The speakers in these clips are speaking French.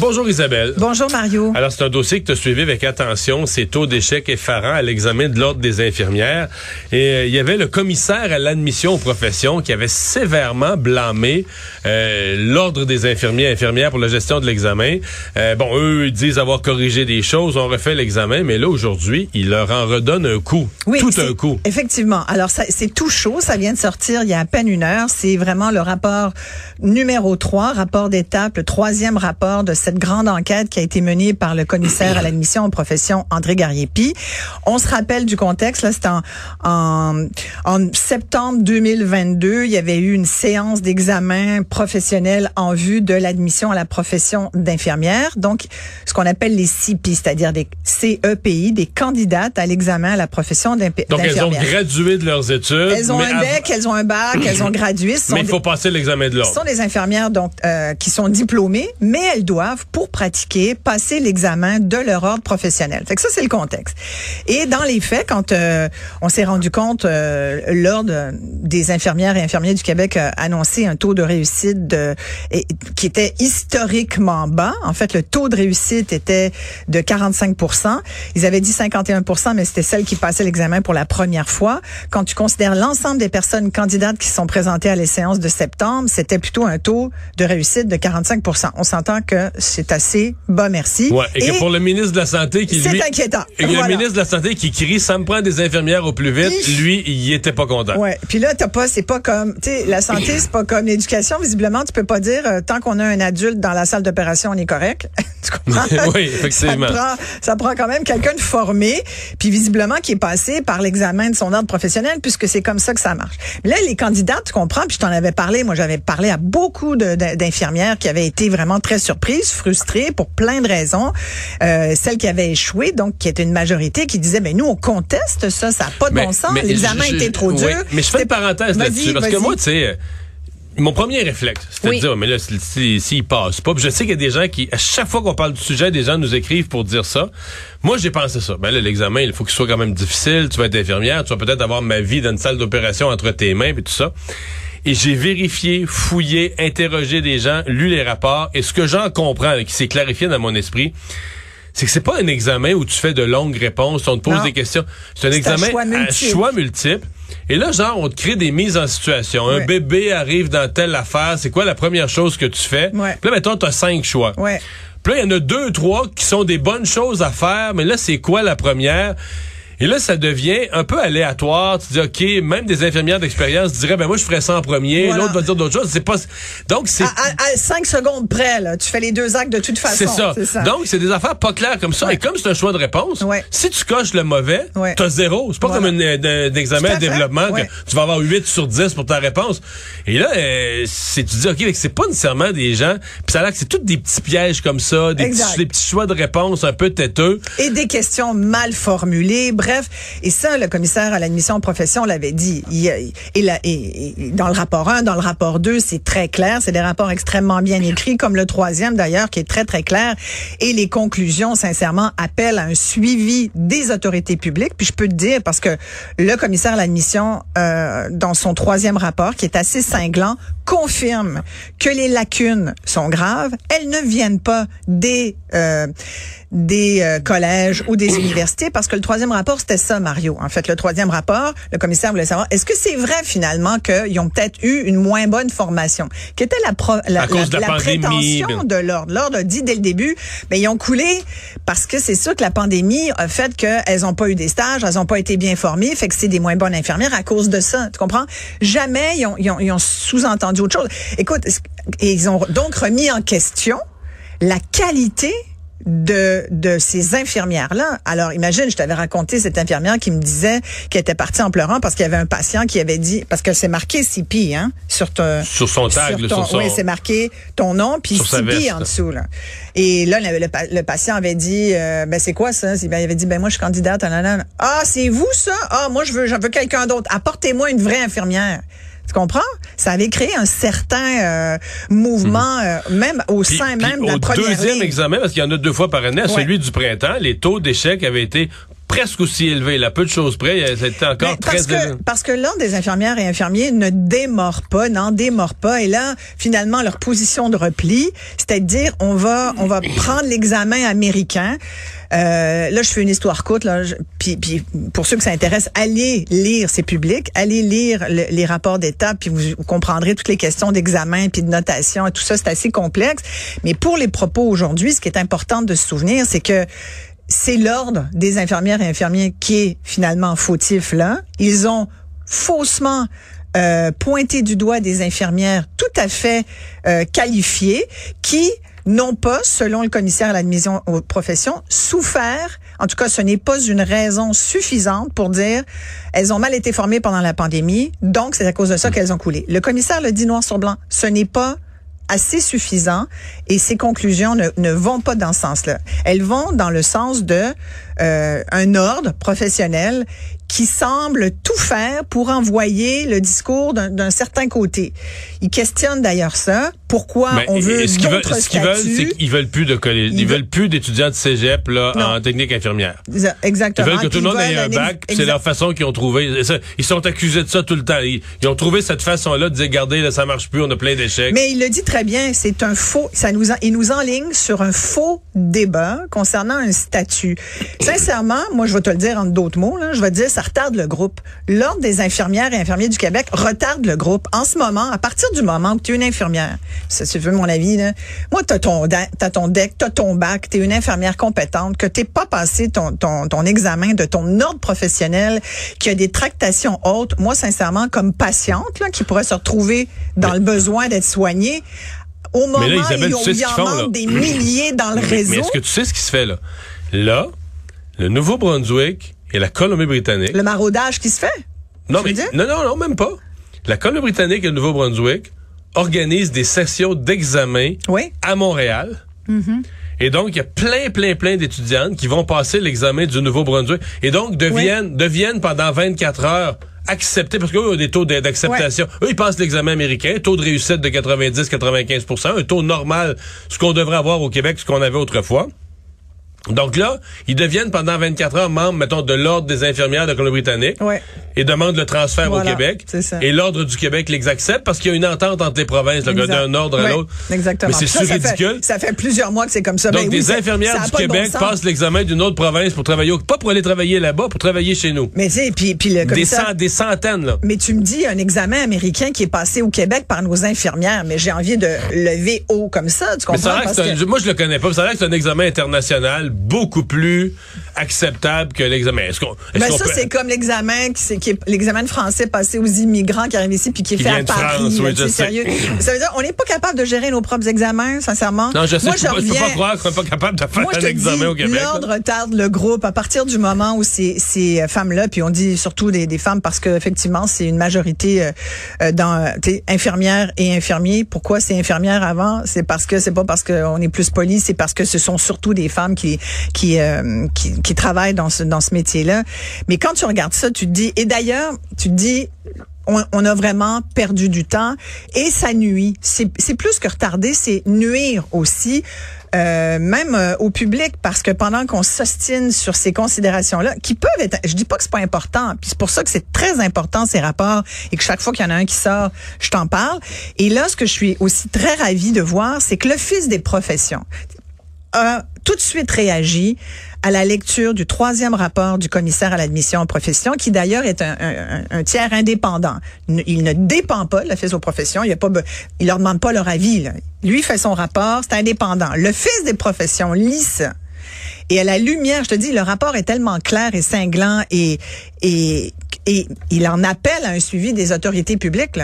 Bonjour Isabelle. Bonjour, Mario. Alors, c'est un dossier que tu as suivi avec attention, ces taux d'échec effarants à l'examen de l'Ordre des infirmières. Et euh, il y avait le commissaire à l'admission aux professions qui avait sévèrement blâmé euh, l'Ordre des infirmiers et infirmières pour la gestion de l'examen. Euh, bon, eux, ils disent avoir corrigé des choses, on refait l'examen, mais là, aujourd'hui, il leur en redonne un coup. tout c'est- un coup. Effectivement. Alors, c'est tout chaud. Ça vient de sortir il y a à peine une heure. C'est vraiment le rapport numéro 3, rapport d'étape, le troisième rapport de cette grande enquête qui a été menée par le commissaire à l'admission aux professions, André Gariepi. On se rappelle du contexte. Là, c'était en, en, en septembre 2022. Il y avait eu une séance d'examen professionnel en vue de l'admission à la profession d'infirmière. Donc, ce qu'on appelle les CPI, c'est-à-dire des CEPI, des candidates à l'examen à la profession d'imp- Donc, elles ont d'infirmière. gradué de leurs études. Elles ont mais un av- bec, elles ont un bac, elles ont gradué. Ce Mais il des- faut passer l'examen de ce l'Ordre. sont des infirmières donc euh, qui sont diplômées, mais elles doivent, pour pratiquer, passer l'examen de leur ordre professionnel. Fait que ça, c'est le contexte. Et dans les faits, quand euh, on s'est rendu compte, euh, l'ordre des infirmières et infirmiers du Québec a annoncé un taux de réussite de, qui était historiquement bas. En fait, le taux de réussite était de 45% Ils avaient dit 51% mais c'était celles qui passaient l'examen pour la première fois. Quand tu considères l'ensemble des personnes candidates qui sont présentées à les séances de septembre, c'était plutôt un taux de réussite de 45% On s'entend que c'est assez bas, merci. Ouais, et, que pour le ministre de la Santé qui c'est inquiétant. Et que Voilà. le ministre de la Santé qui crie, ça me prend des infirmières au plus vite, lui, il était pas content. Ouais. Puis là, t'as pas, c'est pas comme, tu sais, la santé, c'est pas comme l'éducation. Visiblement, tu peux pas dire euh, tant qu'on a un adulte dans la salle d'opération, on est correct. tu comprends? Oui, effectivement. Ça prend, ça prend quand même quelqu'un de formé, puis visiblement qui est passé par l'examen de son ordre professionnel, puisque c'est comme ça que ça marche. Là, les candidats, tu comprends, puis je t'en avais parlé. Moi, j'avais parlé à beaucoup d'infirmières qui avaient été vraiment très surprises, frustrées pour plein de raisons. Euh, celles qui avaient échoué, donc qui était une majorité, qui disaient, mais nous, on conteste ça, ça n'a pas de bon sens. L'examen était trop oui, dur. mais je fais une parenthèse là-dessus, parce que moi, tu sais, euh, mon premier réflexe, c'était Oui. de dire, mais là, s'il si, s'il passe pas, puis je sais qu'il y a des gens qui, à chaque fois qu'on parle du sujet, des gens nous écrivent pour dire ça. Moi, j'ai pensé ça. Ben là, l'examen, il faut qu'il soit quand même difficile. Tu vas être infirmière, tu vas peut-être avoir ma vie dans une salle d'opération entre tes mains, puis tout ça. Et j'ai vérifié, fouillé, interrogé des gens, lu les rapports, et ce que j'en comprends, qui s'est clarifié dans mon esprit, c'est que c'est pas un examen où tu fais de longues réponses, on te pose Non. des questions. C'est un C'est un examen choix à multiple. choix multiples. Et là, genre, on te crée des mises en situation. Un bébé arrive dans telle affaire, c'est quoi la première chose que tu fais? Ouais. Puis là, mettons, t'as cinq choix. Ouais. Puis là, il y en a deux, trois qui sont des bonnes choses à faire, mais là, c'est quoi la première? Et là, ça devient un peu aléatoire. Tu dis, OK, même des infirmières d'expérience diraient, ben moi, je ferais ça en premier. Voilà. L'autre va dire d'autres choses. C'est pas... Donc, c'est... À, à- à cinq secondes près, là, tu fais les deux actes de toute façon. C'est ça. Donc, c'est des affaires pas claires comme ça. Ouais. Et comme c'est un choix de réponse, Ouais. si tu coches le mauvais, Ouais. t'as zéro. C'est pas Voilà. comme un, euh, un examen de développement que tu vas avoir 8 sur 10 pour ta réponse. Et là, euh, c'est tu dis, OK, c'est pas nécessairement des gens, puis ça a l'air que c'est tous des petits pièges comme ça, des petits, des petits choix de réponse un peu têteux. et des questions mal formulées. Bref, et ça, le commissaire à l'admission profession l'avait dit. Il, et- et dans le rapport 1, dans le rapport 2, c'est très clair. C'est des rapports extrêmement bien écrits, comme le troisième d'ailleurs, qui est très, très clair. Et les conclusions, sincèrement, appellent à un suivi des autorités publiques. Puis je peux te dire, parce que le commissaire à l'admission, euh, dans son troisième rapport, qui est assez cinglant, confirme que les lacunes sont graves. Elles ne viennent pas des euh, des euh, collèges ou des universités parce que le troisième rapport c'était ça Mario. En fait, le troisième rapport, le commissaire voulait savoir est-ce que c'est vrai finalement qu'ils ont peut-être eu une moins bonne formation, qui était la pro- la, À cause de la pandémie, prétention de l'ordre. L'ordre a dit dès le début, ben ils ont coulé parce que c'est sûr que la pandémie a fait qu'elles ont pas eu des stages, elles ont pas été bien formées, fait que c'est des moins bonnes infirmières à cause de ça. Tu comprends? Jamais ils ont, ils ont, ils ont sous-entendu autre chose. Écoute, et ils ont donc remis en question la qualité de, de ces infirmières-là. Alors, imagine, je t'avais raconté cette infirmière qui me disait qu'elle était partie en pleurant parce qu'il y avait un patient qui avait dit, parce que c'est marqué CP, hein, sur ton... Sur son tag, là, ton- sur son- Oui, c'est marqué ton nom, puis Sur CP en dessous, là. Et là, le, le pa- le patient avait dit, euh, ben c'est quoi ça? Ben, il avait dit, ben moi, je suis candidate. Ah, c'est vous, ça? Ah, moi, je veux, j'en veux quelqu'un d'autre. Apportez-moi une vraie infirmière. Tu comprends? Ça avait créé un certain euh, mouvement, euh, même au Puis- sein puis même de la au première deuxième ligne. examen, parce qu'il y en a deux fois par année, à celui du printemps, les taux d'échec avaient été presque aussi élevés. Là, peu de choses près, c'était encore très parce que élevé. parce que l'ordre des infirmières et infirmiers ne démord pas, n'en démord pas. Et là, finalement, leur position de repli, c'est-à-dire on va on va prendre l'examen américain. Euh, là, je fais une histoire courte. Là, je- puis, puis pour ceux que ça intéresse, allez lire ces publics, allez lire le- les rapports d'état, puis vous, vous comprendrez toutes les questions d'examen, puis de notation et tout ça. C'est assez complexe. Mais pour les propos aujourd'hui, ce qui est important de se souvenir, c'est que c'est l'ordre des infirmières et infirmiers qui est finalement fautif là. Ils ont faussement euh, pointé du doigt des infirmières tout à fait euh, qualifiées qui n'ont pas, selon le commissaire à l'admission aux professions, souffert. En tout cas, ce n'est pas une raison suffisante pour dire elles ont mal été formées pendant la pandémie, donc c'est à cause de ça qu'elles ont coulé. Le commissaire le dit noir sur blanc. Ce n'est pas assez suffisant et ces conclusions ne, ne vont pas dans ce sens-là. Elles vont dans le sens de euh, un ordre professionnel qui semble tout faire pour envoyer le discours d'un certain côté. Ils questionnent d'ailleurs ça. Pourquoi on veut ce qu'ils veulent, ce qu'ils veulent, c'est qu'ils veulent plus de collèges. Ils, Ils veulent plus d'étudiants de cégep là, Non. en technique infirmière. Ils Exactement. veulent que tout le monde ils ait un bac, c'est leur façon qu'ils ont trouvé. Ils sont accusés de ça tout le temps. Ils, ils ont trouvé cette façon-là de dire, regardez, là, ça marche plus, on a plein d'échecs. Mais il le dit très bien, c'est un faux, ça nous, en- il nous enligne sur un faux débat concernant un statut. Sincèrement, moi, je vais te le dire en d'autres mots, là, je vais te dire, ça retarde le groupe. L'Ordre des infirmières et infirmiers du Québec retarde le groupe. En ce moment, à partir du moment où tu es une infirmière, ça, tu veux mon avis, là, moi, t'as ton, da- t'as ton deck, t'as ton bac, t'es une infirmière compétente, que t'es pas passé ton, ton, ton examen de ton ordre professionnel, qui a des tractations hautes. Moi, sincèrement, comme patiente, là, qui pourrait se retrouver dans le besoin d'être soignée, au moment Mais là, Isabelle, où tu il y en font, manque des milliers dans le réseau, Mais est-ce que tu sais ce qui se fait là? Là, le Nouveau-Brunswick et la Colombie-Britannique. le maraudage qui se fait. Non, mais, non, non, non, même pas. La Colombie-Britannique et le Nouveau-Brunswick organisent des sessions d'examen Oui. à Montréal. Et donc, il y a plein, plein, plein d'étudiantes qui vont passer l'examen du Nouveau-Brunswick et donc deviennent, deviennent pendant 24 heures acceptés, parce qu'eux ont des taux d'a- d'acceptation. Eux, ils passent l'examen américain, taux de réussite de 90-95% un taux normal, ce qu'on devrait avoir au Québec, ce qu'on avait autrefois. Donc là, ils deviennent pendant 24 heures membres, mettons, de l'Ordre des infirmières de Colombie-Britannique Ouais. et demandent le transfert Voilà, au Québec. ça. Et l'Ordre du Québec les accepte parce qu'il y a une entente entre les provinces, d'un ordre à l'autre. Exactement. Mais c'est ça, ça fait- ridicule. Ça fait, plusieurs mois que c'est comme ça. Donc, Ben des ça- ça infirmières du bon Québec passent l'examen d'une autre province pour travailler, au- pas pour aller travailler là-bas, pour travailler chez nous. Mais tu sais, puis, puis le Des, cent- des centaines, là. Mais tu me dis un examen américain qui est passé au Québec par nos infirmières, mais j'ai envie de lever haut comme ça, tu Mais comprends? ça a l'air que Parce c'est un- que- moi, je le connais pas. mais Ça a l'air que c'est un examen international beaucoup plus acceptable que l'examen. Est-ce qu'on, est-ce Ben qu'on ça, peut- c'est comme l'examen qui, c'est- qui est l'examen de français passé aux immigrants qui arrivent ici puis qui est Qui fait à Paris. France, oui, je sais. sérieux. Ça veut dire on n'est pas capable de gérer nos propres examens, sincèrement. Non, je sais, Moi, je, peux, pas- je peux pas croire qu'on n'est pas capable de faire Moi, je un examen dis, au Québec. l'ordre retarde le groupe à partir du moment où ces, ces femmes-là, puis on dit surtout des, des femmes parce qu'effectivement, c'est une majorité euh, euh, dans infirmières et infirmiers. Pourquoi c'est infirmières avant? C'est parce que c'est pas parce qu'on est plus poli, c'est parce que ce sont surtout des femmes qui qui, euh, qui, qui travaillent dans ce, dans ce métier-là. Mais quand tu regardes ça, tu te dis, et d'ailleurs, tu te dis, on, on a vraiment perdu du temps et ça nuit. C'est plus que retarder, c'est nuire aussi. euh, même euh, au public parce que pendant qu'on s'ostine sur ces considérations-là, qui peuvent être, je dis pas que c'est pas important, puis c'est pour ça que c'est très important ces rapports et que chaque fois qu'il y en a un qui sort, je t'en parle. Et là, ce que je suis aussi très ravie de voir, c'est que l'Office des professions a tout de suite réagi à la lecture du troisième rapport du commissaire à l'admission en profession, qui d'ailleurs est un, un- un tiers indépendant. Ne- Il ne dépend pas de l'Office aux professions. Il a pas, il leur demande pas leur avis. Là. Lui fait son rapport, c'est indépendant. L'Office des professions lit ça. Et à la lumière, je te dis, le rapport est tellement clair et cinglant et, et, et il en appelle à un suivi des autorités publiques.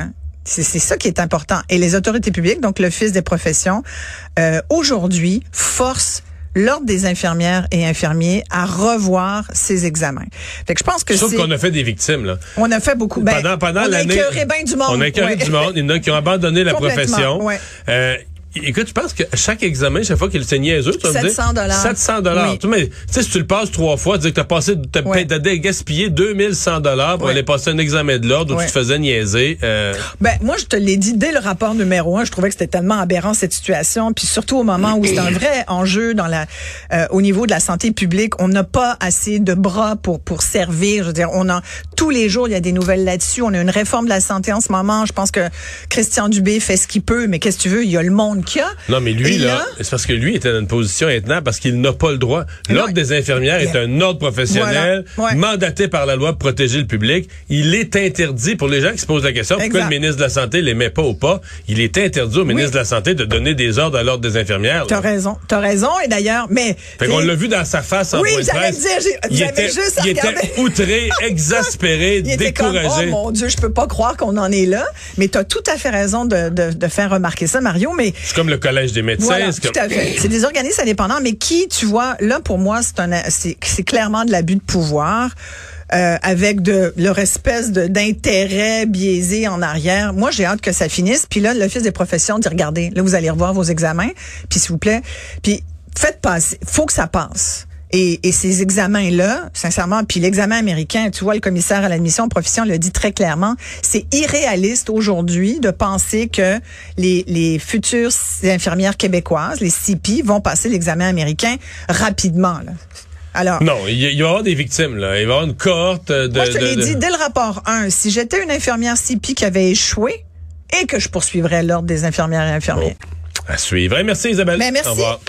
C'est ça qui est important. Et les autorités publiques, donc l'Office des professions, euh, aujourd'hui, forcent l'ordre des infirmières et infirmiers à revoir ces examens. Fait que je pense que c'est... qu'on a fait des victimes, là. On a fait beaucoup. Ben, pendant pendant on a l'année. écœuré bien du monde. On a écœuré Ouais. du monde. Il y en a qui ont abandonné la profession. ouais. Euh, écoute, je pense que chaque examen, chaque fois qu'il c'est niaiseux, tu vas me dire. 700 dollars. 700 dollars. Oui. Tu mais, tu sais, si tu le passes trois fois, tu dis que t'as passé, t'as t'as gaspillé 2100 dollars pour aller passer un examen de l'ordre où tu te faisais niaiser. Euh, Ben, moi, je te l'ai dit dès le rapport numéro un, je trouvais que c'était tellement aberrant cette situation, puis surtout au moment où c'est un vrai enjeu dans la, euh, au niveau de la santé publique, on n'a pas assez de bras pour pour servir. Je veux dire, on a tous les jours il y a des nouvelles là-dessus. On a une réforme de la santé en ce moment. Je pense que Christian Dubé fait ce qu'il peut, mais qu'est-ce que tu veux? Il y a le monde qu'il y a. Non, mais lui, Et là, c'est parce que lui était dans une position maintenant parce qu'il n'a pas le droit. L'ordre des infirmières est un ordre professionnel Voilà, ouais. mandaté par la loi pour protéger le public. Il est interdit, pour les gens qui se posent la question, pourquoi Exact. le ministre de la Santé les met pas au pas, il est interdit au ministre de la Santé de donner des ordres à l'ordre des infirmières. T'as raison, t'as raison. Et d'ailleurs, mais Fait qu'on l'a vu dans sa face en Oui, point de presse. dire, il j'avais était, juste à il était regarder. outré, exaspéré, Il était comme, oh mon Dieu, je peux pas croire qu'on en est là. Mais tu as tout à fait raison de, de, de faire remarquer ça, Mario. Mais C'est comme le collège des médecins. voilà, c'est tout à fait. C'est des organismes indépendants, mais qui, tu vois, là pour moi, c'est un, c'est c'est clairement de l'abus de pouvoir. euh, avec de leur espèce de d'intérêt biaisé en arrière. Moi, j'ai hâte que ça finisse. Puis là, l'Office des professions dit, regardez, là, vous allez revoir vos examens, puis s'il vous plaît, puis faites passer. faut que ça passe. Et, et ces examens-là, sincèrement, puis l'examen américain, tu vois, le commissaire à l'admission profession le dit très clairement, c'est irréaliste aujourd'hui de penser que les, les futures infirmières québécoises, les CP, vont passer l'examen américain rapidement. Là. Alors, Non, il va y avoir des victimes, là. Il va y avoir une cohorte de. moi, je te l'ai de- dit dès le rapport 1, si j'étais une infirmière CP qui avait échoué et que je poursuivrais l'ordre des infirmières et infirmiers. À suivre. Merci Isabelle. Ben, merci. Au revoir.